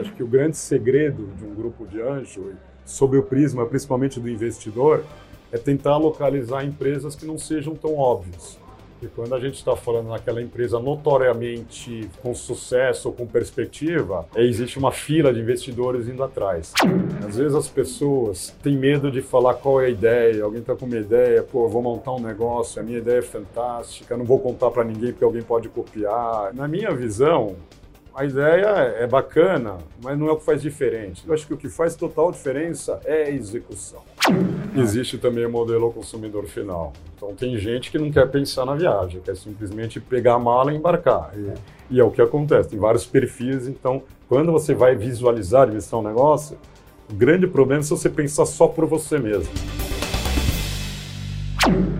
Acho que o grande segredo de um grupo de anjo, sob o prisma principalmente do investidor, é tentar localizar empresas que não sejam tão óbvias. E quando a gente está falando naquela empresa notoriamente com sucesso ou com perspectiva, existe uma fila de investidores indo atrás. Às vezes as pessoas têm medo de falar qual é a ideia, alguém está com uma ideia, pô, eu vou montar um negócio, a minha ideia é fantástica, não vou contar para ninguém porque alguém pode copiar. Na minha visão, a ideia é bacana, mas não é o que faz diferente. Eu acho que o que faz total diferença é a execução. Existe também o modelo consumidor final. Então tem gente que não quer pensar na viagem, quer simplesmente pegar a mala e embarcar. E, e é o que acontece. Tem vários perfis. Então, quando você vai visualizar e um negócio, o grande problema é se você pensar só por você mesmo.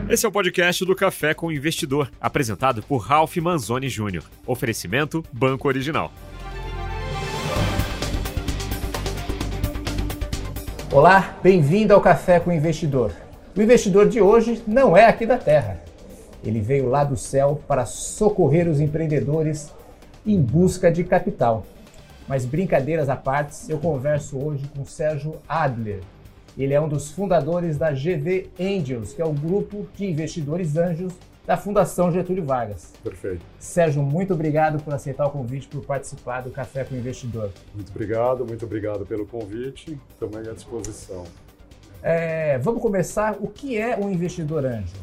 Esse é o podcast do Café com o Investidor, apresentado por Ralph Manzoni Jr. Oferecimento Banco Original. Olá, bem-vindo ao Café com o Investidor. O investidor de hoje não é aqui da Terra. Ele veio lá do céu para socorrer os empreendedores em busca de capital. Mas brincadeiras à parte, eu converso hoje com Sérgio Adler, ele é um dos fundadores da GV Angels, que é o grupo de investidores anjos da Fundação Getúlio Vargas. Perfeito. Sérgio, muito obrigado por aceitar o convite, por participar do Café com o Investidor. Muito obrigado, muito obrigado pelo convite, também à disposição. É, vamos começar. O que é um investidor anjo?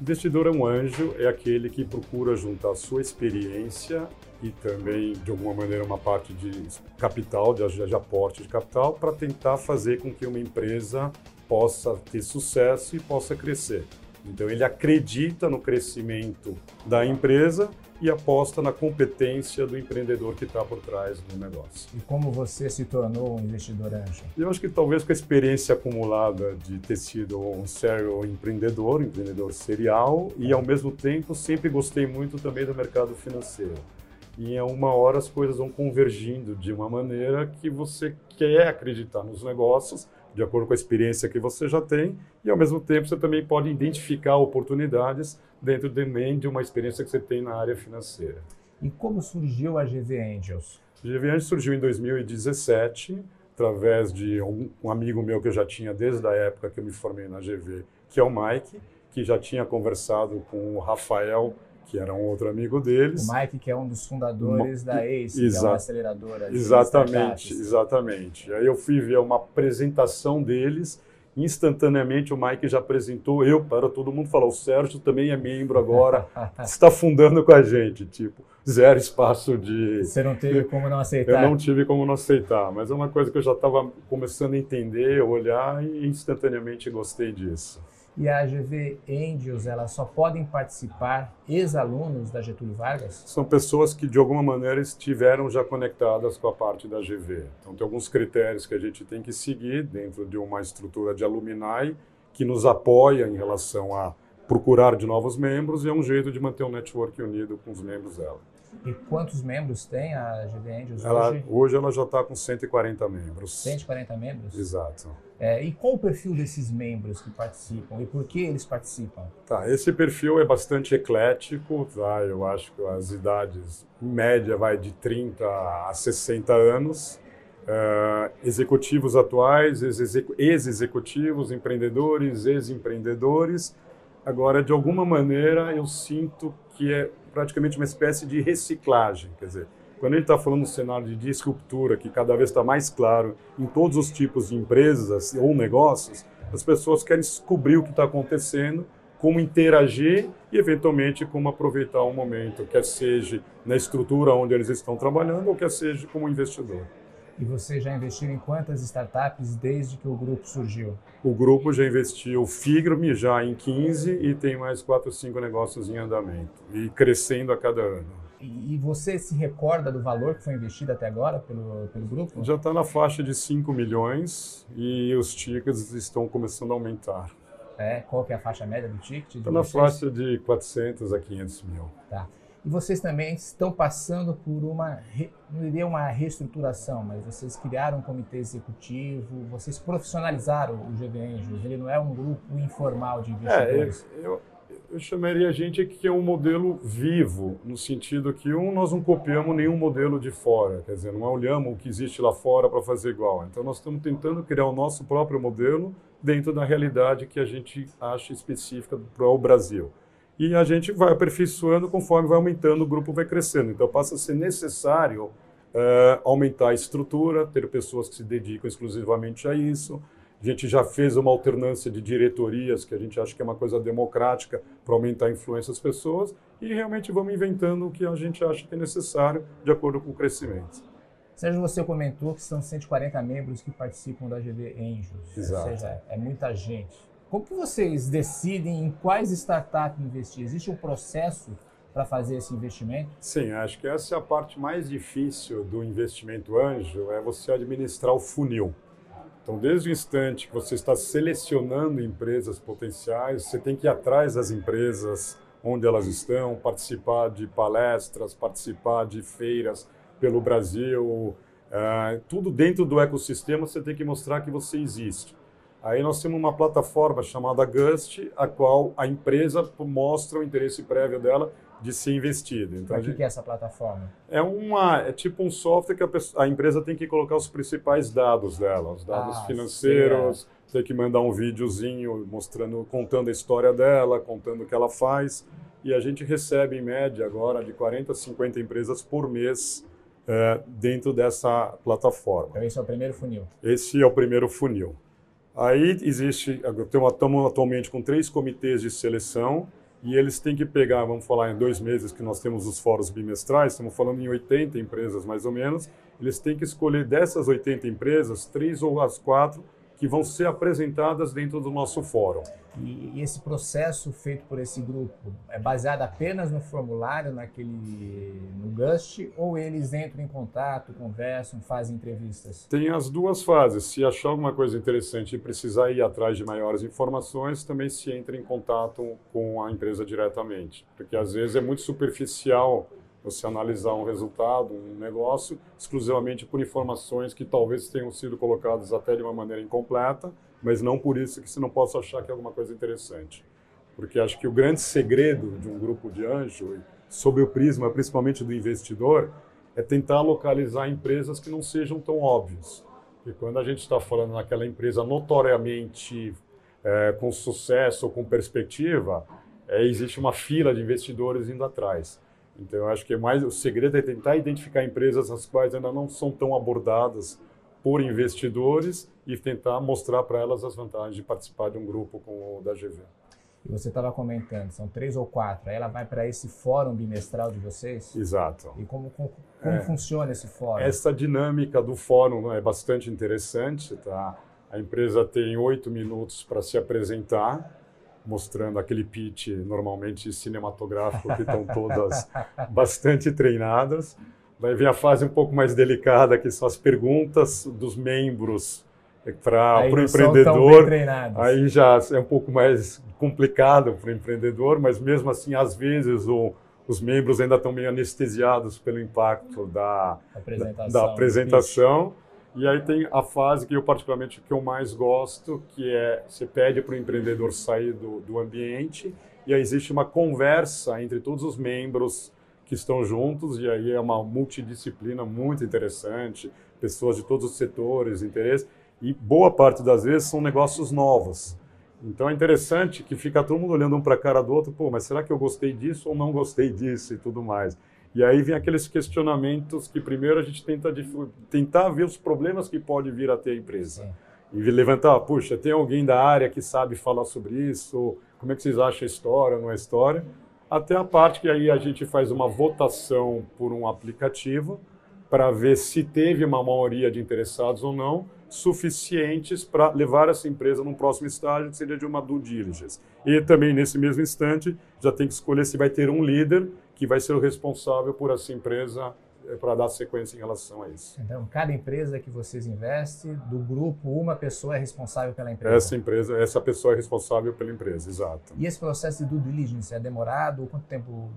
Investidor é um anjo, é aquele que procura juntar sua experiência e também, de alguma maneira, uma parte de capital, de, de aporte de capital, para tentar fazer com que uma empresa possa ter sucesso e possa crescer. Então, ele acredita no crescimento da empresa e aposta na competência do empreendedor que está por trás do negócio. E como você se tornou um investidor anjo? Eu acho que talvez com a experiência acumulada de ter sido um sério empreendedor, um empreendedor serial, e ao mesmo tempo sempre gostei muito também do mercado financeiro e em uma hora as coisas vão convergindo de uma maneira que você quer acreditar nos negócios, de acordo com a experiência que você já tem, e ao mesmo tempo você também pode identificar oportunidades dentro também de uma experiência que você tem na área financeira. E como surgiu a GV Angels? A GV Angels surgiu em 2017, através de um, um amigo meu que eu já tinha desde a época que eu me formei na GV, que é o Mike, que já tinha conversado com o Rafael que era um outro amigo deles. O Mike, que é um dos fundadores da ACE, Exa que é uma aceleradora. exatamente, exatamente. Aí eu fui ver uma apresentação deles, instantaneamente o Mike já apresentou eu para todo mundo falar, o Sérgio também é membro agora, está fundando com a gente, tipo, zero espaço de... Você não teve como não aceitar? Eu não tive como não aceitar, mas é uma coisa que eu já estava começando a entender, olhar e instantaneamente gostei disso e a AGV Angels, elas só podem participar ex-alunos da Getúlio Vargas? São pessoas que, de alguma maneira, estiveram já conectadas com a parte da GV. Então, tem alguns critérios que a gente tem que seguir dentro de uma estrutura de alumni que nos apoia em relação a procurar de novos membros e é um jeito de manter o network unido com os membros dela. E quantos membros tem a GV Angels ela, hoje? Hoje ela já está com 140 membros. 140 membros? Exato. É, e qual o perfil desses membros que participam e por que eles participam? Tá, esse perfil é bastante eclético, tá? Eu acho que as idades em média vai de 30 a 60 anos. Uh, executivos atuais, ex-executivos, empreendedores, ex-empreendedores. Agora, de alguma maneira, eu sinto que é praticamente uma espécie de reciclagem, quer dizer, quando gente está falando do cenário de disruptura, que cada vez está mais claro em todos os tipos de empresas ou negócios, as pessoas querem descobrir o que está acontecendo, como interagir e, eventualmente, como aproveitar o momento, quer seja na estrutura onde eles estão trabalhando ou quer seja como investidor. E você já investiu em quantas startups desde que o grupo surgiu? O grupo já investiu Figrame já em 15 e tem mais 4 ou 5 negócios em andamento e crescendo a cada ano. E você se recorda do valor que foi investido até agora pelo, pelo grupo? Já está na faixa de 5 milhões e os tickets estão começando a aumentar. É, qual que é a faixa média do ticket? Está na faixa de 400 a 500 mil. Tá. E vocês também estão passando por uma, não diria uma reestruturação, mas vocês criaram um comitê executivo, vocês profissionalizaram o GV Angels, ele não é um grupo informal de investidores. É, eu, eu eu chamaria a gente que é um modelo vivo, no sentido que, um, nós não copiamos nenhum modelo de fora, quer dizer, não olhamos o que existe lá fora para fazer igual. Então, nós estamos tentando criar o nosso próprio modelo dentro da realidade que a gente acha específica para o Brasil. E a gente vai aperfeiçoando conforme vai aumentando, o grupo vai crescendo. Então, passa a ser necessário uh, aumentar a estrutura, ter pessoas que se dedicam exclusivamente a isso, a gente já fez uma alternância de diretorias, que a gente acha que é uma coisa democrática para aumentar a influência das pessoas, e realmente vamos inventando o que a gente acha que é necessário de acordo com o crescimento. Sérgio, você comentou que são 140 membros que participam da GV Angels. Exato. Ou seja, é muita gente. Como que vocês decidem em quais startups investir? Existe um processo para fazer esse investimento? Sim, acho que essa é a parte mais difícil do investimento anjo, é você administrar o funil. Então, desde o instante que você está selecionando empresas potenciais, você tem que ir atrás das empresas onde elas estão, participar de palestras, participar de feiras pelo Brasil, uh, tudo dentro do ecossistema você tem que mostrar que você existe. Aí nós temos uma plataforma chamada Gust, a qual a empresa mostra o interesse prévio dela de ser investido. Então, o que, gente... é essa plataforma? É, uma, é tipo um software que a, pessoa, a, empresa tem que colocar os principais dados dela, os dados ah, financeiros, sim, é. tem que mandar um videozinho mostrando, contando a história dela, contando o que ela faz. E a gente recebe, em média, agora, de 40 a 50 empresas por mês é, dentro dessa plataforma. Então, esse é o primeiro funil? Esse é o primeiro funil. Aí existe, estamos atualmente com três comitês de seleção, e eles têm que pegar, vamos falar em dois meses que nós temos os fóruns bimestrais, estamos falando em 80 empresas mais ou menos, eles têm que escolher dessas 80 empresas, três ou as quatro que vão ser apresentadas dentro do nosso fórum. E, esse processo feito por esse grupo é baseado apenas no formulário, naquele no Gust, ou eles entram em contato, conversam, fazem entrevistas? Tem as duas fases. Se achar alguma coisa interessante e precisar ir atrás de maiores informações, também se entra em contato com a empresa diretamente, porque às vezes é muito superficial você analisar um resultado, um negócio, exclusivamente por informações que talvez tenham sido colocadas até de uma maneira incompleta, mas não por isso que você não possa achar que é alguma coisa interessante. Porque acho que o grande segredo de um grupo de anjo, sob o prisma principalmente do investidor, é tentar localizar empresas que não sejam tão óbvias. E quando a gente está falando naquela empresa notoriamente é, com sucesso ou com perspectiva, é, existe uma fila de investidores indo atrás. Então, eu acho que é mais o segredo é tentar identificar empresas as quais ainda não são tão abordadas por investidores e tentar mostrar para elas as vantagens de participar de um grupo como o da GV. E você estava comentando, são três ou quatro. Aí ela vai para esse fórum bimestral de vocês? Exato. E como, como, como é, funciona esse fórum? Essa dinâmica do fórum é bastante interessante. Tá? A empresa tem oito minutos para se apresentar mostrando aquele pitch normalmente cinematográfico que estão todas bastante treinadas. Vai vir a fase um pouco mais delicada, que são as perguntas dos membros para o empreendedor. Aí já é um pouco mais complicado para o empreendedor, mas mesmo assim, às vezes, o, os membros ainda estão meio anestesiados pelo impacto da apresentação. Da, da apresentação e aí tem a fase que eu particularmente que eu mais gosto, que é você pede para o empreendedor sair do, do ambiente e aí existe uma conversa entre todos os membros que estão juntos e aí é uma multidisciplina muito interessante, pessoas de todos os setores, interesses e boa parte das vezes são negócios novos. Então é interessante que fica todo mundo olhando um para a cara do outro, pô, mas será que eu gostei disso ou não gostei disso e tudo mais. E aí vem aqueles questionamentos que primeiro a gente tenta tentar ver os problemas que pode vir a ter a empresa. Sim. E levantar, puxa, tem alguém da área que sabe falar sobre isso? Como é que vocês acham a história, não é história? Até a parte que aí a gente faz uma votação por um aplicativo para ver se teve uma maioria de interessados ou não, suficientes para levar essa empresa num próximo estágio, que seria de uma due diligence. E também, nesse mesmo instante, já tem que escolher se vai ter um líder que vai ser o responsável por essa empresa eh, para dar sequência em relação a isso. Então, cada empresa que vocês investem, do grupo, uma pessoa é responsável pela empresa? Essa empresa, essa pessoa é responsável pela empresa, exato. E esse processo de due diligence é demorado? Quanto tempo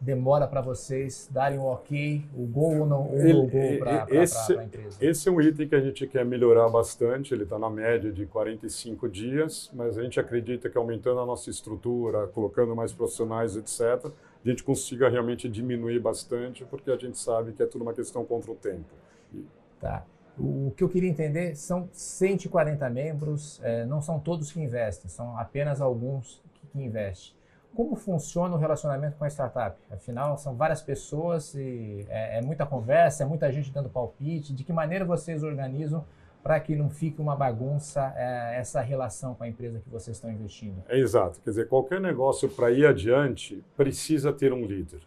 demora para vocês darem o ok, o gol ou não, o no gol para a empresa? Esse é um item que a gente quer melhorar bastante, ele está na média de 45 dias, mas a gente acredita que aumentando a nossa estrutura, colocando mais profissionais, etc., a gente consiga realmente diminuir bastante, porque a gente sabe que é tudo uma questão contra o tempo. Tá. O que eu queria entender são 140 membros, é, não são todos que investem, são apenas alguns que, que investem. Como funciona o relacionamento com a startup? Afinal, são várias pessoas e é, é muita conversa, é muita gente dando palpite. De que maneira vocês organizam para que não fique uma bagunça é, essa relação com a empresa que vocês estão investindo? É exato. Quer dizer, qualquer negócio para ir adiante precisa ter um líder.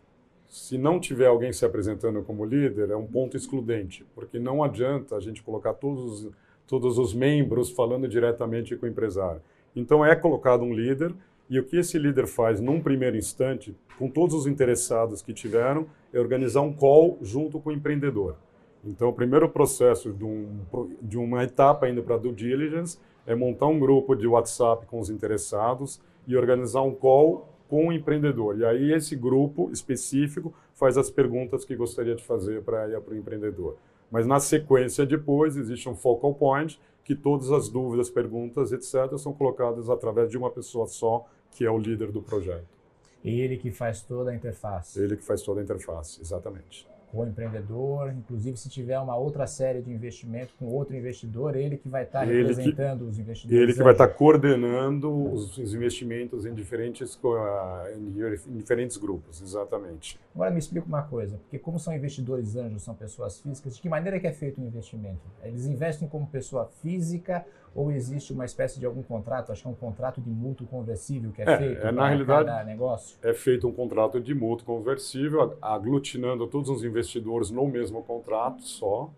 Se não tiver alguém se apresentando como líder, é um ponto excludente, porque não adianta a gente colocar todos, todos os membros falando diretamente com o empresário. Então é colocado um líder e o que esse líder faz num primeiro instante, com todos os interessados que tiveram, é organizar um call junto com o empreendedor. Então, o primeiro processo de, um, de uma etapa indo para due diligence é montar um grupo de WhatsApp com os interessados e organizar um call com o empreendedor. E aí esse grupo específico faz as perguntas que gostaria de fazer para o empreendedor. Mas na sequência depois existe um focal point que todas as dúvidas, perguntas, etc., são colocadas através de uma pessoa só, que é o líder do projeto. Ele que faz toda a interface. Ele que faz toda a interface, exatamente o empreendedor, inclusive se tiver uma outra série de investimento com outro investidor, ele que vai estar representando que, os investidores. Ele que vai estar coordenando os, os investimentos em diferentes, em diferentes grupos, exatamente. Agora me explica uma coisa, porque como são investidores anjos, são pessoas físicas, de que maneira que é feito o investimento? Eles investem como pessoa física ou existe uma espécie de algum contrato, acho que é um contrato de mútuo conversível que é, é feito é, na realidade, negócio? É feito um contrato de mútuo conversível, aglutinando todos os investidores no mesmo contrato só,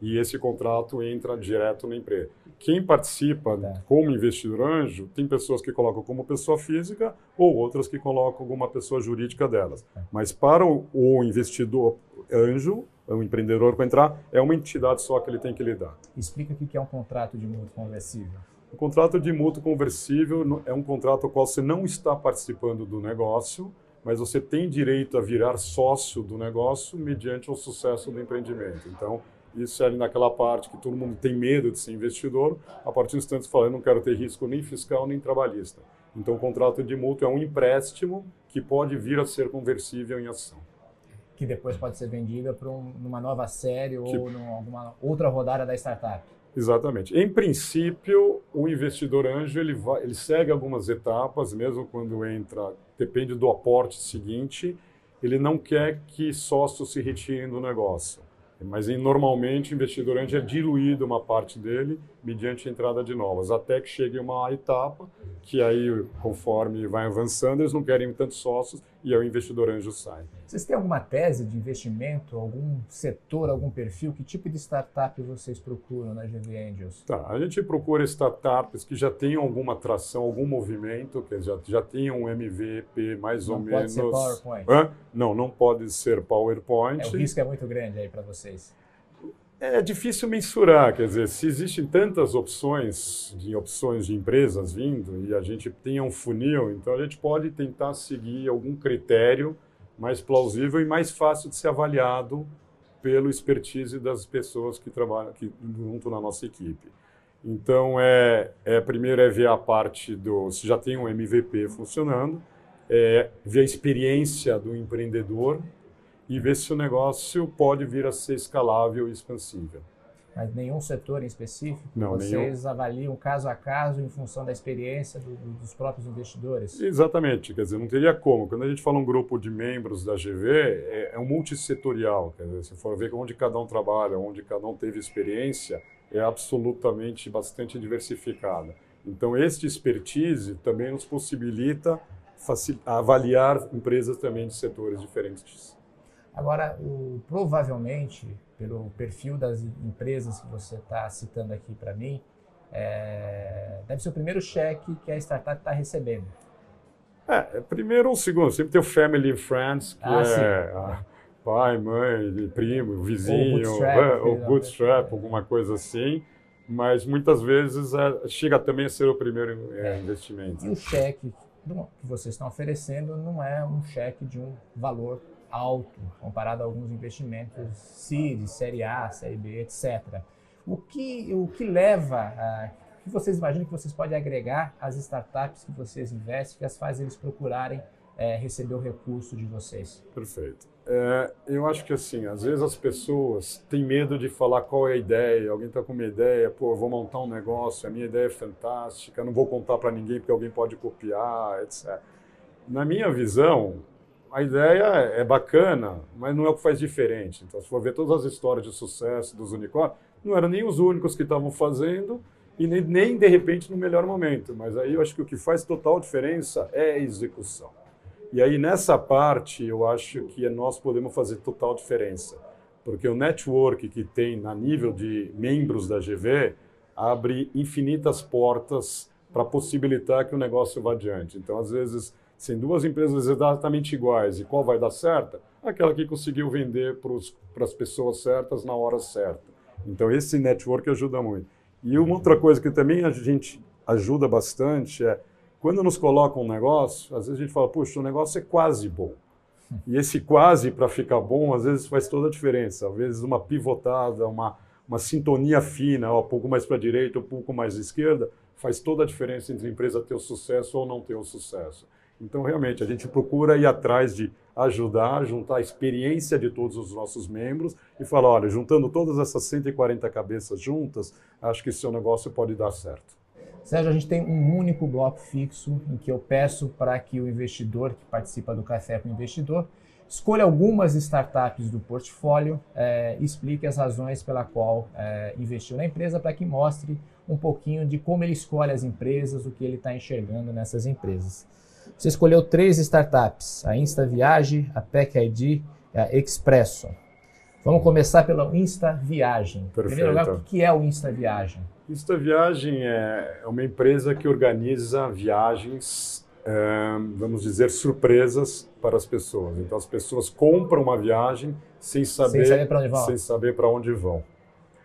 e esse contrato entra direto na empresa. Quem participa tá. como investidor anjo, tem pessoas que colocam como pessoa física ou outras que colocam alguma pessoa jurídica delas. Tá. Mas para o investidor anjo, o empreendedor para entrar, é uma entidade só que ele tem que lidar. Explica o que é um contrato de mútuo conversível. O contrato de mútuo conversível é um contrato ao qual você não está participando do negócio, mas você tem direito a virar sócio do negócio mediante o sucesso do empreendimento. Então, isso é ali naquela parte que todo mundo tem medo de ser investidor, a partir do instante você fala, eu não quero ter risco nem fiscal nem trabalhista. Então, o contrato de mútuo é um empréstimo que pode vir a ser conversível em ação que depois pode ser vendida para um, numa nova série ou tipo, numa alguma outra rodada da startup. Exatamente. Em princípio, o investidor anjo ele, vai, ele segue algumas etapas, mesmo quando entra, depende do aporte seguinte, ele não quer que sócios se retirem do negócio. Mas normalmente o investidor anjo é diluído uma parte dele mediante a entrada de novas, até que chegue uma etapa que aí, conforme vai avançando, eles não querem tantos sócios e aí o investidor anjo sai. Vocês têm alguma tese de investimento, algum setor, algum perfil? Que tipo de startup vocês procuram na GV Angels? Tá, a gente procura startups que já tenham alguma atração, algum movimento, que já, já tenham um MVP mais não ou menos. Não pode ser PowerPoint? Hã? Não, não pode ser PowerPoint. É, o risco é muito grande aí para vocês. É difícil mensurar, quer dizer, se existem tantas opções de opções de empresas vindo e a gente tem um funil, então a gente pode tentar seguir algum critério mais plausível e mais fácil de ser avaliado pelo expertise das pessoas que trabalham junto na nossa equipe. Então, é, é primeiro é ver a parte do se já tem um MVP funcionando, é, ver a experiência do empreendedor e ver se o negócio pode vir a ser escalável e expansível mas nenhum setor em específico? Não, Vocês nenhum. avaliam caso a caso em função da experiência do, dos próprios investidores? Exatamente, quer dizer, não teria como. Quando a gente fala um grupo de membros da GV, é, é um multissetorial, quer dizer, se for ver onde cada um trabalha, onde cada um teve experiência, é absolutamente bastante diversificada. Então, este expertise também nos possibilita avaliar empresas também de setores diferentes. Agora, o, provavelmente, pelo perfil das empresas que você está citando aqui para mim, é, deve ser o primeiro cheque que a startup está recebendo. É, primeiro ou segundo, sempre tem o Family and Friends, que ah, é pai, mãe, primo, vizinho, ou bootstrap, ou bootstrap alguma coisa assim. Mas muitas vezes é, chega também a ser o primeiro é, investimento. E o cheque que vocês estão oferecendo não é um cheque de um valor alto comparado a alguns investimentos CID, Série A, Série B, etc. O que, o que leva a que vocês imaginam que vocês podem agregar às startups que vocês investem, que as faz eles procurarem é, receber o recurso de vocês? Perfeito. É, eu acho que assim, às vezes as pessoas têm medo de falar qual é a ideia. Alguém está com uma ideia, pô, vou montar um negócio, a minha ideia é fantástica, não vou contar para ninguém porque alguém pode copiar, etc. Na minha visão, a ideia é bacana, mas não é o que faz diferente. Então, se for ver todas as histórias de sucesso dos unicórnios, não eram nem os únicos que estavam fazendo e nem, nem de repente no melhor momento. Mas aí eu acho que o que faz total diferença é a execução. E aí nessa parte eu acho que nós podemos fazer total diferença, porque o network que tem na nível de membros da GV abre infinitas portas para possibilitar que o negócio vá adiante. Então, às vezes, sem duas empresas exatamente iguais e qual vai dar certo? Aquela que conseguiu vender para as pessoas certas na hora certa. Então, esse network ajuda muito. E uma outra coisa que também a gente ajuda bastante é quando nos colocam um negócio, às vezes a gente fala, puxa, o negócio é quase bom. E esse quase, para ficar bom, às vezes faz toda a diferença. Às vezes uma pivotada, uma, uma sintonia fina, um pouco mais para a direita, um pouco mais à esquerda, faz toda a diferença entre a empresa ter o sucesso ou não ter o sucesso. Então, realmente, a gente procura ir atrás de ajudar, juntar a experiência de todos os nossos membros e falar: olha, juntando todas essas 140 cabeças juntas, acho que seu negócio pode dar certo. Sérgio, a gente tem um único bloco fixo em que eu peço para que o investidor que participa do Café com o Investidor escolha algumas startups do portfólio é, explique as razões pela qual é, investiu na empresa para que mostre um pouquinho de como ele escolhe as empresas, o que ele está enxergando nessas empresas. Você escolheu três startups, a Insta Viagem, a PEC ID e a Expresso. Vamos começar pela Insta Viagem. Perfeito. Em primeiro lugar, o que é o Insta Viagem? Insta Viagem é uma empresa que organiza viagens, é, vamos dizer, surpresas para as pessoas. Então, as pessoas compram uma viagem sem saber, sem saber para onde vão. Sem saber para onde vão.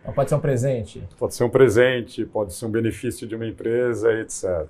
Então, pode ser um presente. Pode ser um presente, pode ser um benefício de uma empresa, etc.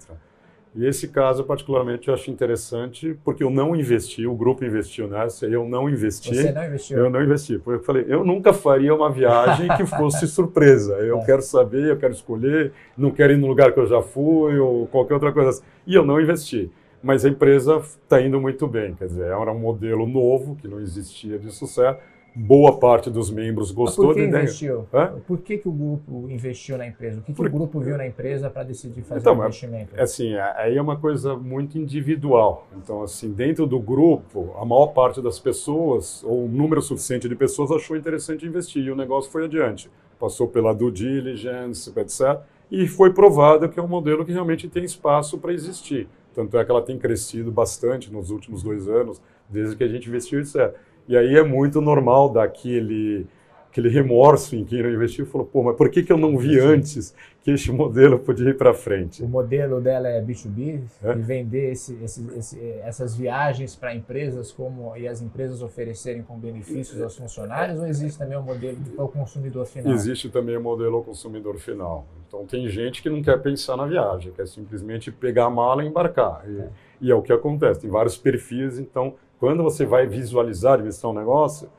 E esse caso, particularmente, eu acho interessante, porque eu não investi, o grupo investiu nessa, eu não investi. Você não investiu? Eu não investi. Porque eu falei, eu nunca faria uma viagem que fosse surpresa. Eu é. quero saber, eu quero escolher, não quero ir no lugar que eu já fui, ou qualquer outra coisa assim. E eu não investi. Mas a empresa está indo muito bem, quer dizer, era um modelo novo, que não existia de sucesso, boa parte dos membros gostou Mas por que investiu? Por que, que o grupo investiu na empresa? O que, que o grupo viu na empresa para decidir fazer então, o investimento? É, assim, aí é uma coisa muito individual. Então, assim, dentro do grupo, a maior parte das pessoas, ou um número suficiente de pessoas, achou interessante investir e o negócio foi adiante. Passou pela due diligence, etc. E foi provado que é um modelo que realmente tem espaço para existir. Tanto é que ela tem crescido bastante nos últimos dois anos, desde que a gente investiu, etc. E aí é muito normal daquele aquele remorso em quem não investiu, falou, pô, mas por que, que eu não vi antes que este modelo podia ir para frente? O modelo dela é B2B, é? e vender esse, esse, esse, essas viagens para empresas como e as empresas oferecerem com benefícios aos funcionários, ou existe também o modelo para o consumidor final? Existe também o modelo ao consumidor final. Então tem gente que não quer pensar na viagem, quer simplesmente pegar a mala e embarcar. E é, e é o que acontece, tem vários perfis, então quando você vai visualizar investir um negócio,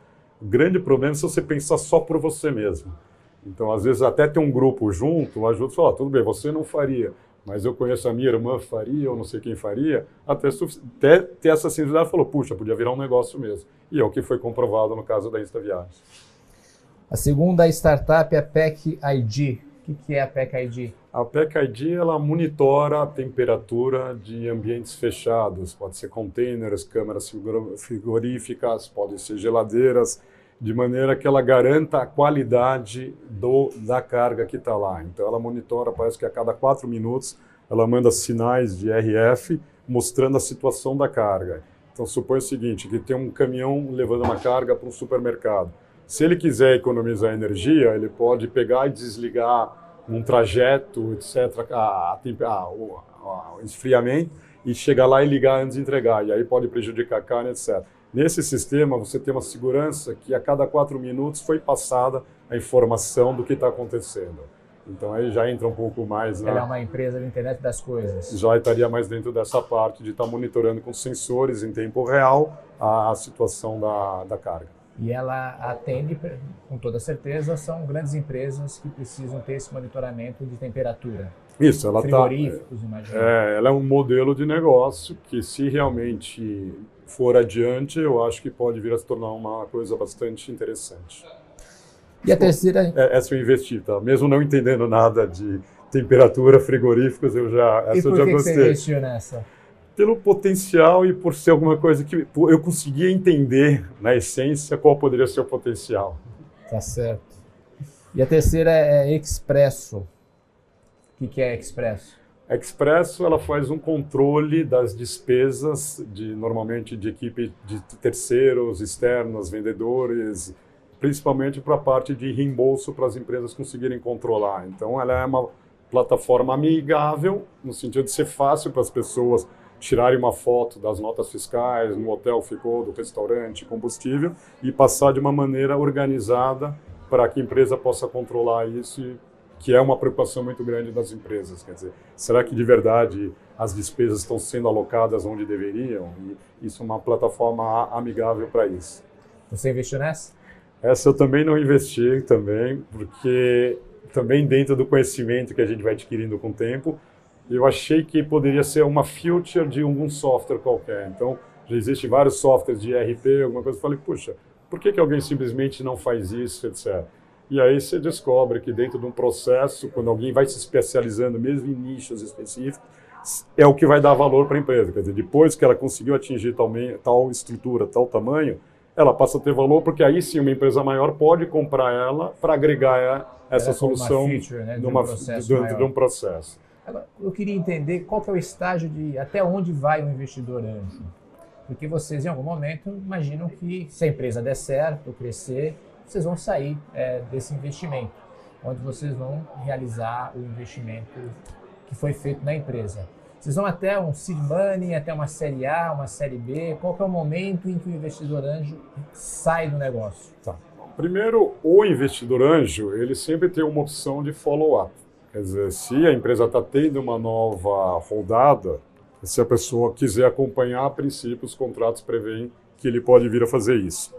o grande problema é se você pensar só por você mesmo. Então, às vezes, até ter um grupo junto ajuda a falar, tudo bem, você não faria, mas eu conheço a minha irmã faria, ou não sei quem faria, até, até ter essa sensibilidade falou, puxa, podia virar um negócio mesmo. E é o que foi comprovado no caso da Insta Viagens. A segunda startup é a PEC ID. O que é a PEC ID? A PEC ID ela monitora a temperatura de ambientes fechados, pode ser containers, câmeras frigoríficas, podem ser geladeiras, de maneira que ela garanta a qualidade do, da carga que está lá. Então ela monitora, parece que a cada quatro minutos ela manda sinais de RF mostrando a situação da carga. Então supõe o seguinte, que tem um caminhão levando uma carga para um supermercado. Se ele quiser economizar energia, ele pode pegar e desligar num trajeto, etc., a, a, a, o, o esfriamento e chegar lá e ligar antes de entregar. E aí pode prejudicar a carne, etc. Nesse sistema, você tem uma segurança que a cada quatro minutos foi passada a informação do que está acontecendo. Então aí já entra um pouco mais. Ela é uma empresa da internet das coisas. Já estaria mais dentro dessa parte de estar tá monitorando com sensores em tempo real a, a situação da, da carga. E ela atende, com toda certeza, são grandes empresas que precisam ter esse monitoramento de temperatura. Isso, ela está. É, ela é um modelo de negócio que, se realmente for adiante, eu acho que pode vir a se tornar uma coisa bastante interessante. E a terceira? É, essa eu investi, tá? Mesmo não entendendo nada de temperatura, frigoríficos, eu já, essa e por eu já que gostei. Que você investiu nessa? Pelo potencial e por ser alguma coisa que eu conseguia entender, na essência, qual poderia ser o potencial. Tá certo. E a terceira é Expresso. O que é Expresso? Expresso ela faz um controle das despesas de normalmente de equipe de terceiros, externos, vendedores, principalmente para a parte de reembolso para as empresas conseguirem controlar. Então, ela é uma plataforma amigável, no sentido de ser fácil para as pessoas tirarem uma foto das notas fiscais, no hotel ficou, do restaurante, combustível, e passar de uma maneira organizada para que a empresa possa controlar isso, que é uma preocupação muito grande das empresas. Quer dizer, será que de verdade as despesas estão sendo alocadas onde deveriam? E isso é uma plataforma amigável para isso. Você investiu nessa? Essa eu também não investi também, porque também dentro do conhecimento que a gente vai adquirindo com o tempo, eu achei que poderia ser uma future de algum software qualquer. Então, já existem vários softwares de ERP, alguma coisa. Eu falei, puxa, por que, que alguém simplesmente não faz isso, etc. E aí você descobre que dentro de um processo, quando alguém vai se especializando, mesmo em nichos específicos, é o que vai dar valor para a empresa. Quer dizer, depois que ela conseguiu atingir tal, tal estrutura, tal tamanho, ela passa a ter valor porque aí sim uma empresa maior pode comprar ela para agregar essa solução feature, né, de numa, um dentro de um processo. Agora, eu queria entender qual que é o estágio de até onde vai o investidor anjo. Porque vocês, em algum momento, imaginam que se a empresa der certo, crescer, vocês vão sair é, desse investimento, onde vocês vão realizar o investimento que foi feito na empresa. Vocês vão até um seed money, até uma série A, uma série B? Qual é o momento em que o investidor anjo sai do negócio? Tá. Primeiro, o investidor anjo, ele sempre tem uma opção de follow-up. Quer dizer, se a empresa está tendo uma nova rodada, se a pessoa quiser acompanhar, a princípio, os contratos prevêem que ele pode vir a fazer isso.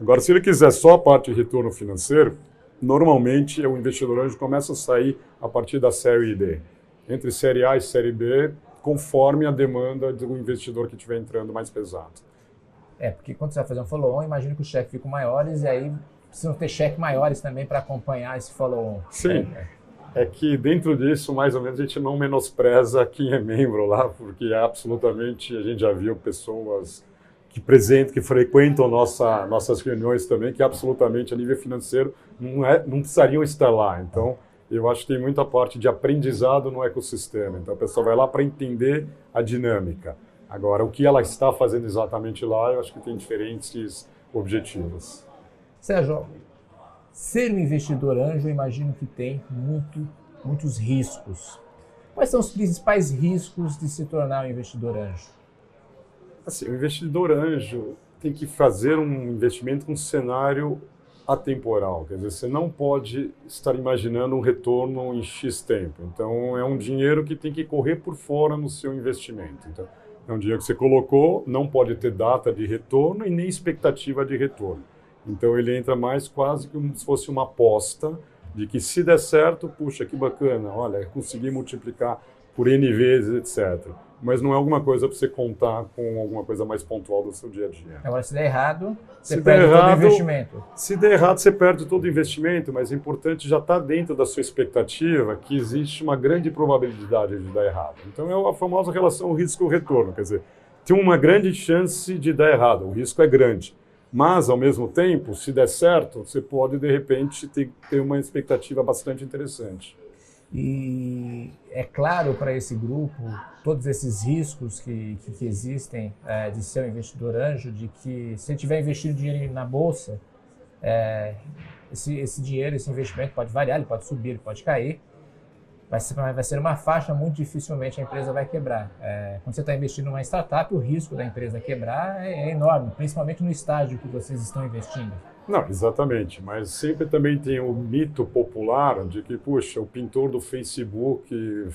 Agora, se ele quiser só a parte de retorno financeiro, normalmente o investidor anjo começa a sair a partir da série D entre Série A e Série B, conforme a demanda do investidor que estiver entrando mais pesado. É, porque quando você vai fazer um follow-on, imagino que os cheques ficam maiores e aí precisam ter cheques maiores também para acompanhar esse follow-on. Sim. É. é. que dentro disso, mais ou menos, a gente não menospreza quem é membro lá, porque é absolutamente, a gente já viu pessoas que presentam, que frequentam nossa, nossas reuniões também, que absolutamente a nível financeiro não, é, não precisariam estar lá. Então, eu acho que tem muita parte de aprendizado no ecossistema. Então a pessoa vai lá para entender a dinâmica. Agora, o que ela está fazendo exatamente lá, eu acho que tem diferentes objetivos. Sérgio, ser um investidor anjo, eu imagino que tem muito, muitos riscos. Quais são os principais riscos de se tornar um investidor anjo? Assim, o investidor anjo tem que fazer um investimento com um cenário atemporal, quer dizer, você não pode estar imaginando um retorno em X tempo. Então, é um dinheiro que tem que correr por fora no seu investimento. Então, é um dinheiro que você colocou, não pode ter data de retorno e nem expectativa de retorno. Então, ele entra mais quase como se fosse uma aposta de que se der certo, puxa, que bacana, olha, consegui multiplicar por N vezes, etc mas não é alguma coisa para você contar com alguma coisa mais pontual do seu dia a dia. Agora, se der errado, você se perde errado, todo o investimento. Se der errado, você perde todo o investimento, mas é importante já estar tá dentro da sua expectativa que existe uma grande probabilidade de dar errado. Então, é a famosa relação risco-retorno, quer dizer, tem uma grande chance de dar errado, o risco é grande. Mas, ao mesmo tempo, se der certo, você pode, de repente, ter, ter uma expectativa bastante interessante. E é claro para esse grupo todos esses riscos que, que, que existem é, de ser um investidor anjo, de que se tiver investido dinheiro na bolsa, é, esse, esse dinheiro, esse investimento pode variar, ele pode subir, ele pode cair, vai ser, vai ser uma faixa, muito dificilmente a empresa vai quebrar. É, quando você está investindo em uma startup, o risco da empresa quebrar é, é enorme, principalmente no estágio que vocês estão investindo. Não, exatamente, mas sempre também tem o mito popular de que, puxa, o pintor do Facebook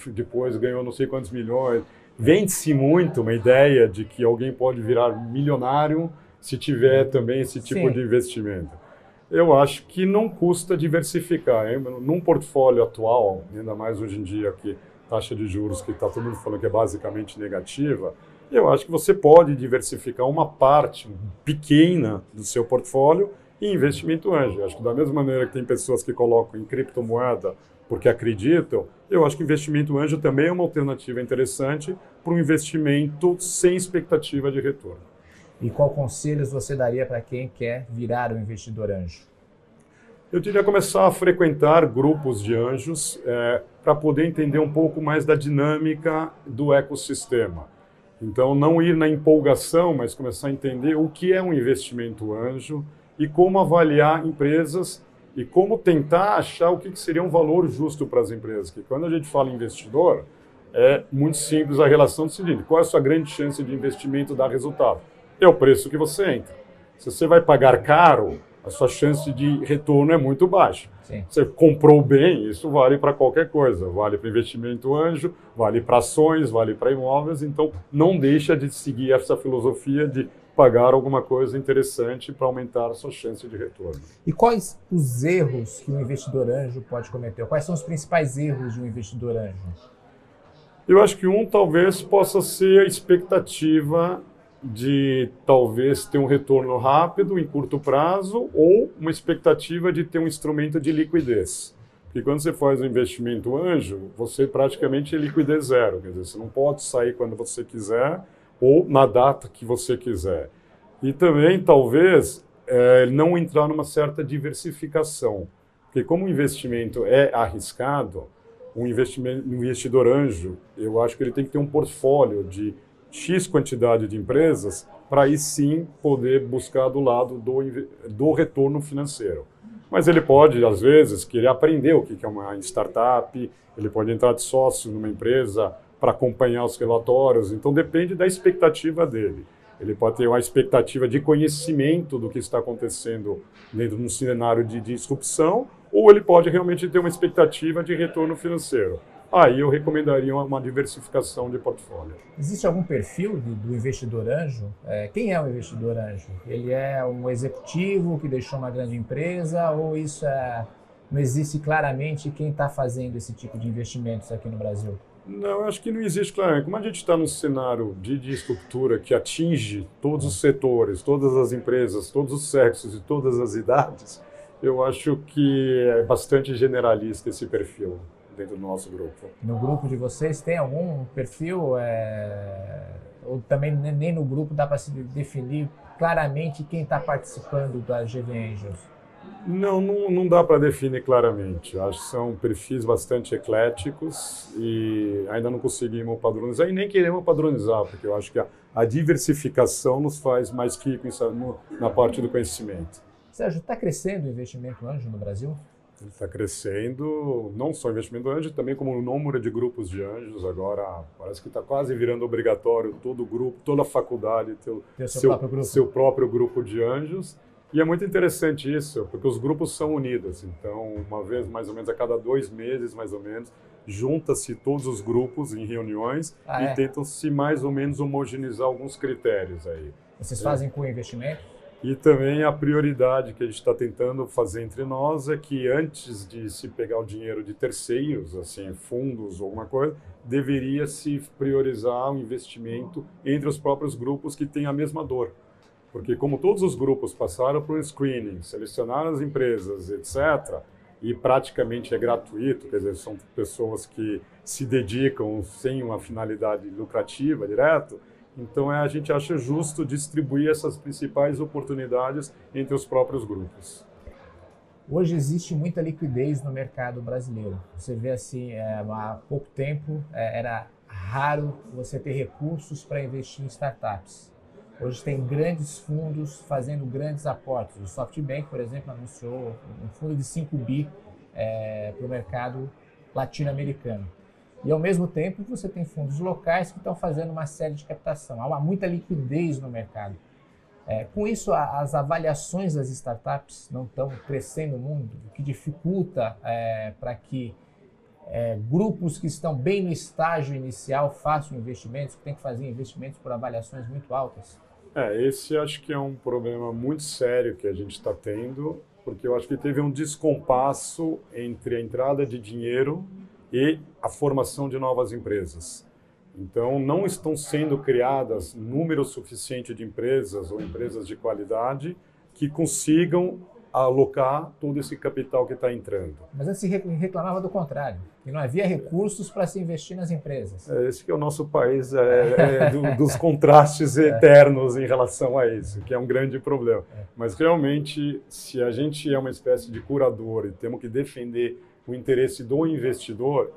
depois ganhou não sei quantos milhões. Vende-se muito uma ideia de que alguém pode virar milionário se tiver também esse tipo Sim. de investimento. Eu acho que não custa diversificar. Hein? Num portfólio atual, ainda mais hoje em dia que taxa de juros que está todo mundo falando que é basicamente negativa, eu acho que você pode diversificar uma parte pequena do seu portfólio em investimento anjo. Acho que da mesma maneira que tem pessoas que colocam em criptomoeda porque acreditam, eu acho que investimento anjo também é uma alternativa interessante para um investimento sem expectativa de retorno. E qual conselhos você daria para quem quer virar um investidor anjo? Eu diria começar a frequentar grupos de anjos é, para poder entender um pouco mais da dinâmica do ecossistema. Então, não ir na empolgação, mas começar a entender o que é um investimento anjo, e como avaliar empresas e como tentar achar o que seria um valor justo para as empresas. Que quando a gente fala investidor, é muito simples a relação do seguinte: qual é a sua grande chance de investimento dar resultado? É o preço que você entra. Se você vai pagar caro, a sua chance de retorno é muito baixa. Sim. Você comprou bem, isso vale para qualquer coisa. Vale para investimento anjo, vale para ações, vale para imóveis. Então, não deixa de seguir essa filosofia de pagar alguma coisa interessante para aumentar a sua chance de retorno. E quais os erros que um investidor anjo pode cometer? Quais são os principais erros de um investidor anjo? Eu acho que um talvez possa ser a expectativa de talvez ter um retorno rápido em curto prazo ou uma expectativa de ter um instrumento de liquidez. Porque quando você faz um investimento anjo, você praticamente é liquidez zero, quer dizer, você não pode sair quando você quiser ou na data que você quiser. E também, talvez, é, não entrar numa certa diversificação, porque como o investimento é arriscado, um, investimento, um investidor anjo, eu acho que ele tem que ter um portfólio de X quantidade de empresas para aí sim poder buscar do lado do, do retorno financeiro. Mas ele pode, às vezes, querer aprender o que é uma startup, ele pode entrar de sócio numa empresa para acompanhar os relatórios. Então depende da expectativa dele. Ele pode ter uma expectativa de conhecimento do que está acontecendo dentro de um cenário de disrupção, ou ele pode realmente ter uma expectativa de retorno financeiro. Aí eu recomendaria uma diversificação de portfólio. Existe algum perfil do investidor anjo? É, quem é o investidor anjo? Ele é um executivo que deixou uma grande empresa ou isso é, não existe claramente quem está fazendo esse tipo de investimentos aqui no Brasil? Não, acho que não existe claramente. Como a gente está num cenário de, de que atinge todos os setores, todas as empresas, todos os sexos e todas as idades, eu acho que é bastante generalista esse perfil dentro do nosso grupo. No grupo de vocês tem algum perfil? É... Ou também nem no grupo dá para se definir claramente quem está participando da GV Angels? Não, não, não dá para definir claramente. Acho que são perfis bastante ecléticos e ainda não conseguimos padronizar e nem queremos padronizar, porque eu acho que a, a diversificação nos faz mais ricos na parte do conhecimento. Sérgio, está crescendo o investimento anjo no Brasil? Está crescendo, não só o investimento anjo, também como o número de grupos de anjos. Agora parece que está quase virando obrigatório todo grupo, toda faculdade ter, seu, seu, próprio seu próprio grupo de anjos. E é muito interessante isso, porque os grupos são unidos. Então, uma vez, mais ou menos, a cada dois meses, mais ou menos, junta-se todos os grupos em reuniões ah, e é? tentam-se mais ou menos homogeneizar alguns critérios aí. Vocês fazem com investimento? E também a prioridade que a gente está tentando fazer entre nós é que antes de se pegar o dinheiro de terceiros, assim, fundos ou alguma coisa, deveria se priorizar o investimento entre os próprios grupos que têm a mesma dor. Porque como todos os grupos passaram por screening, selecionaram as empresas, etc., e praticamente é gratuito, quer dizer, são pessoas que se dedicam sem uma finalidade lucrativa direto, então é, a gente acha justo distribuir essas principais oportunidades entre os próprios grupos. Hoje existe muita liquidez no mercado brasileiro. Você vê assim, é, há pouco tempo é, era raro você ter recursos para investir em startups. Hoje tem grandes fundos fazendo grandes aportes. O SoftBank, por exemplo, anunciou um fundo de 5 bi é, para o mercado latino-americano. E ao mesmo tempo você tem fundos locais que estão fazendo uma série de captação. Há muita liquidez no mercado. É, com isso, a, as avaliações das startups não estão crescendo muito, o que dificulta é, para que é, grupos que estão bem no estágio inicial façam investimentos, que têm que fazer investimentos por avaliações muito altas? É, esse acho que é um problema muito sério que a gente está tendo, porque eu acho que teve um descompasso entre a entrada de dinheiro e a formação de novas empresas. Então, não estão sendo criadas número suficiente de empresas ou empresas de qualidade que consigam alocar todo esse capital que está entrando. Mas antes se reclamava do contrário, que não havia recursos para se investir nas empresas. É, esse que é o nosso país é, é do, dos contrastes é. eternos em relação a isso, que é um grande problema. É. Mas realmente, se a gente é uma espécie de curador e temos que defender o interesse do investidor,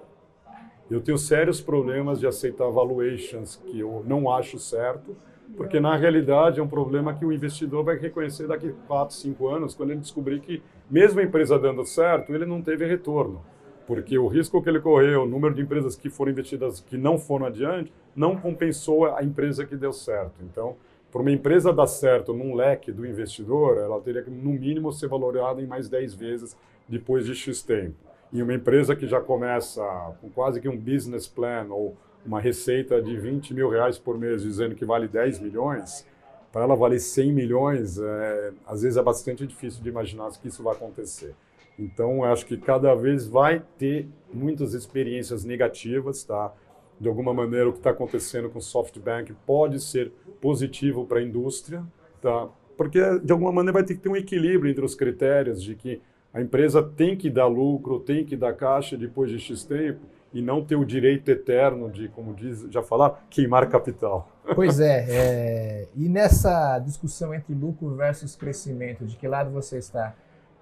eu tenho sérios problemas de aceitar valuations que eu não acho certo, porque na realidade é um problema que o investidor vai reconhecer daqui 4, 5 anos, quando ele descobrir que, mesmo a empresa dando certo, ele não teve retorno. Porque o risco que ele correu, o número de empresas que foram investidas que não foram adiante, não compensou a empresa que deu certo. Então, para uma empresa dar certo num leque do investidor, ela teria que, no mínimo, ser valorada em mais 10 vezes depois de X tempo. E uma empresa que já começa com quase que um business plan ou uma receita de 20 mil reais por mês dizendo que vale 10 milhões, para ela valer 100 milhões, é, às vezes é bastante difícil de imaginar que isso vai acontecer. Então, acho que cada vez vai ter muitas experiências negativas, tá? De alguma maneira, o que está acontecendo com o SoftBank pode ser positivo para a indústria, tá? Porque, de alguma maneira, vai ter que ter um equilíbrio entre os critérios de que a empresa tem que dar lucro, tem que dar caixa depois de X tempo e não ter o direito eterno de, como diz, já falar, queimar capital. Pois é, é, e nessa discussão entre lucro versus crescimento, de que lado você está?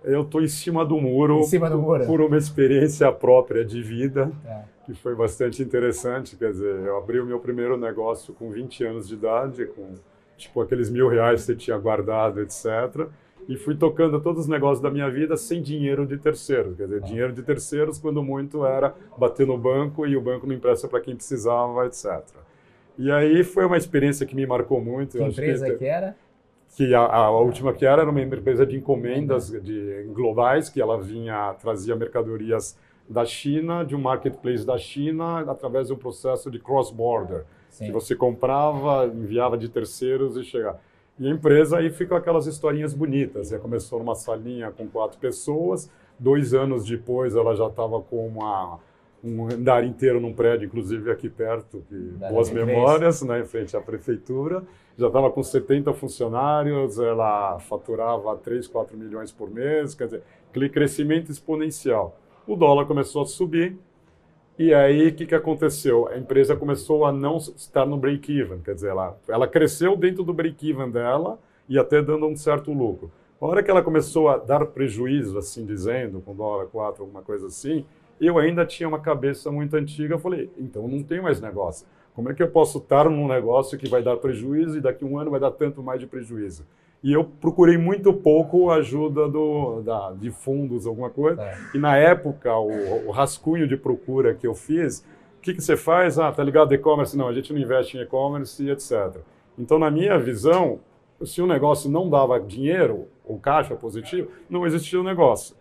Eu estou em cima do muro, em cima do muro. por uma experiência própria de vida, é. que foi bastante interessante. Quer dizer, eu abri o meu primeiro negócio com 20 anos de idade, com tipo aqueles mil reais que você tinha guardado, etc e fui tocando todos os negócios da minha vida sem dinheiro de terceiros. Quer dizer, dinheiro de terceiros, quando muito, era bater no banco e o banco não empresta para quem precisava, etc. E aí foi uma experiência que me marcou muito. Que empresa que, que, era? Que a, a, última que era era uma empresa de encomendas de, globais, que ela vinha, trazia mercadorias da China, de um marketplace da China, através de um processo de cross-border. Que você comprava, enviava de terceiros e chegava. E a empresa aí ficam aquelas historinhas bonitas. Ela começou numa salinha com quatro pessoas, dois anos depois ela já estava com uma, um andar inteiro num prédio, inclusive aqui perto, que boas memórias, né, em frente à prefeitura. Já estava com 70 funcionários, ela faturava 3, 4 milhões por mês, quer dizer, aquele crescimento exponencial. O dólar começou a subir, e aí, o que, que aconteceu? A empresa começou a não estar no break-even, quer dizer, ela, ela cresceu dentro do break-even dela e até dando um certo lucro. A hora que ela começou a dar prejuízo, assim dizendo, com dólar 4, alguma coisa assim, eu ainda tinha uma cabeça muito antiga, eu falei, então não tem mais negócio. Como é que eu posso estar num negócio que vai dar prejuízo e daqui a um ano vai dar tanto mais de prejuízo? E eu procurei muito pouco ajuda do, da, de fundos, alguma coisa. É. E na época, o, o, rascunho de procura que eu fiz, o que, que você faz? Ah, tá ligado e-commerce? Não, a gente não investe em e-commerce e etc. Então, na minha visão, se o negócio não dava dinheiro, ou caixa positivo, não existia o um negócio.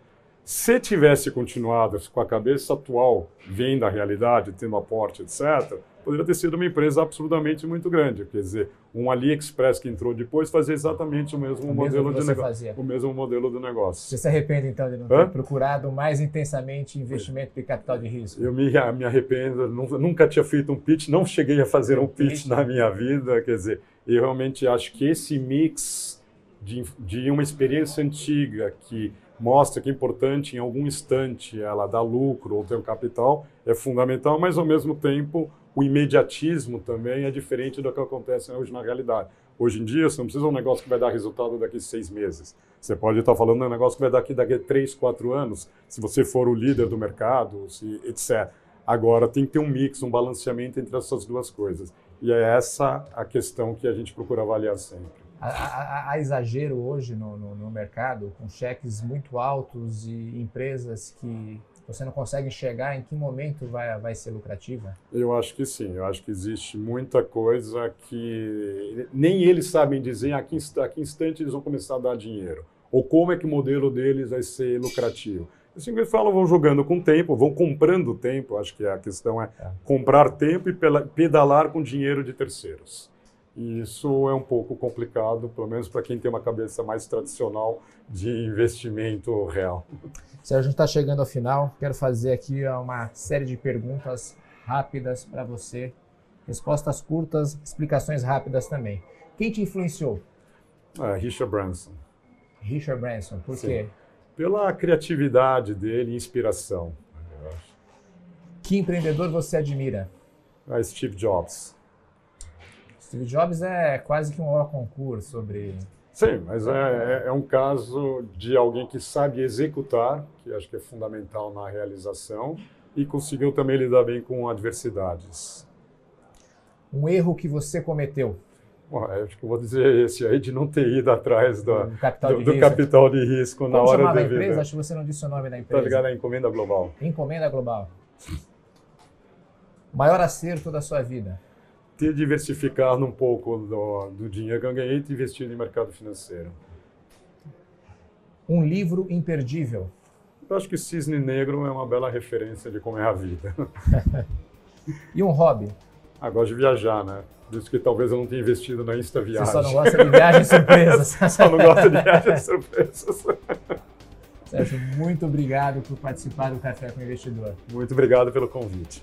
Se tivesse continuado com a cabeça atual, vendo a realidade, tendo aporte, etc., poderia ter sido uma empresa absolutamente muito grande. Quer dizer, um AliExpress que entrou depois fazia exatamente o mesmo, o modelo de negócio. O mesmo modelo do negócio. Você se arrepende, então, de não Hã? ter procurado mais intensamente investimento de capital de risco? Eu me, me arrependo, nunca tinha feito um pitch, não cheguei a fazer um pitch na minha vida. Quer dizer, eu realmente acho que esse mix de, de uma experiência antiga que mostra que é importante em algum instante ela dar lucro ou ter um capital é fundamental, mas ao mesmo tempo o imediatismo também é diferente do que acontece hoje na realidade. Hoje em dia, você não precisa de um negócio que vai dar resultado daqui seis meses. Você pode estar falando de um negócio que vai dar daqui, daqui três, quatro anos, se você for o líder do mercado, se, etc. Agora, tem que ter um mix, um balanceamento entre essas duas coisas. E é essa a questão que a gente procura avaliar sempre. Há, exagero hoje no, no, no, mercado, com cheques muito altos e empresas que você não consegue enxergar em que momento vai, vai ser lucrativa? Eu acho que sim. Eu acho que existe muita coisa que nem eles sabem dizer a que, a que instante eles vão começar a dar dinheiro. Ou como é que o modelo deles vai ser lucrativo. Assim que eles falam, vão jogando com tempo, vão comprando tempo. Acho que a questão é, é. comprar tempo e pedalar com dinheiro de terceiros. E isso é um pouco complicado, pelo menos para quem tem uma cabeça mais tradicional de investimento real. Sérgio, a gente está chegando ao final. Quero fazer aqui uma série de perguntas rápidas para você. Respostas curtas, explicações rápidas também. Quem te influenciou? É, Richard Branson. Richard Branson, por Sim. quê? Pela criatividade dele e inspiração. Que empreendedor você admira? É Steve Jobs. Steve Jobs é quase que um hora concurso sobre. Sim, mas é, é, é, um caso de alguém que sabe executar, que acho que é fundamental na realização, e conseguiu também lidar bem com adversidades. Um erro que você cometeu? Bom, acho que eu vou dizer esse aí de não ter ido atrás do, capital, do, do capital, de risco Como na hora chamava de a empresa? Acho que você não disse o nome da empresa. Está ligado à Encomenda Global. Encomenda Global. Maior acerto da sua vida? Ter diversificado um pouco do, do dinheiro que eu ganhei e investido em mercado financeiro. Um livro imperdível. Eu acho que Cisne Negro é uma bela referência de como é a vida. e um hobby? Ah, gosto de viajar, né? Por isso que talvez eu não tenha investido na Insta Viagem. Você só não gosta de viagens surpresas. só não gosta de viagens surpresas. Sérgio, muito obrigado por participar do Café com o Investidor. Muito obrigado pelo convite.